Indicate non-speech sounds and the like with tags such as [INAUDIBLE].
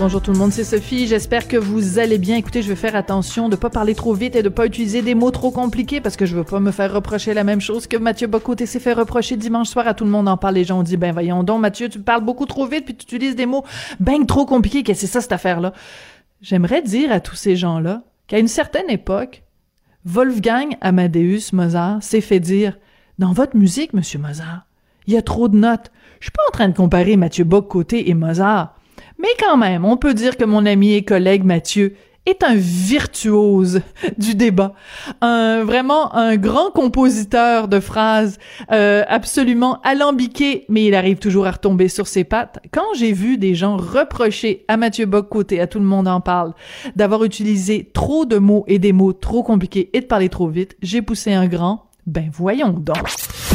Bonjour tout le monde, c'est Sophie. J'espère que vous allez bien. Écoutez, je vais faire attention de pas parler trop vite et de pas utiliser des mots trop compliqués parce que je veux pas me faire reprocher la même chose que Mathieu Bocoté s'est fait reprocher dimanche soir à tout le monde en parle. Les gens ont dit, ben voyons donc, Mathieu, tu parles beaucoup trop vite puis tu utilises des mots ben trop compliqués. Qu'est-ce que c'est ça cette affaire-là? J'aimerais dire à tous ces gens-là qu'à une certaine époque, Wolfgang Amadeus Mozart s'est fait dire, dans votre musique, monsieur Mozart, il y a trop de notes. Je suis pas en train de comparer Mathieu Bock-Côté et Mozart. Mais quand même, on peut dire que mon ami et collègue Mathieu est un virtuose [LAUGHS] du débat, un vraiment un grand compositeur de phrases euh, absolument alambiqué, mais il arrive toujours à retomber sur ses pattes. Quand j'ai vu des gens reprocher à Mathieu Bock-Côté, à tout le monde en parle, d'avoir utilisé trop de mots et des mots trop compliqués et de parler trop vite, j'ai poussé un grand ben voyons donc.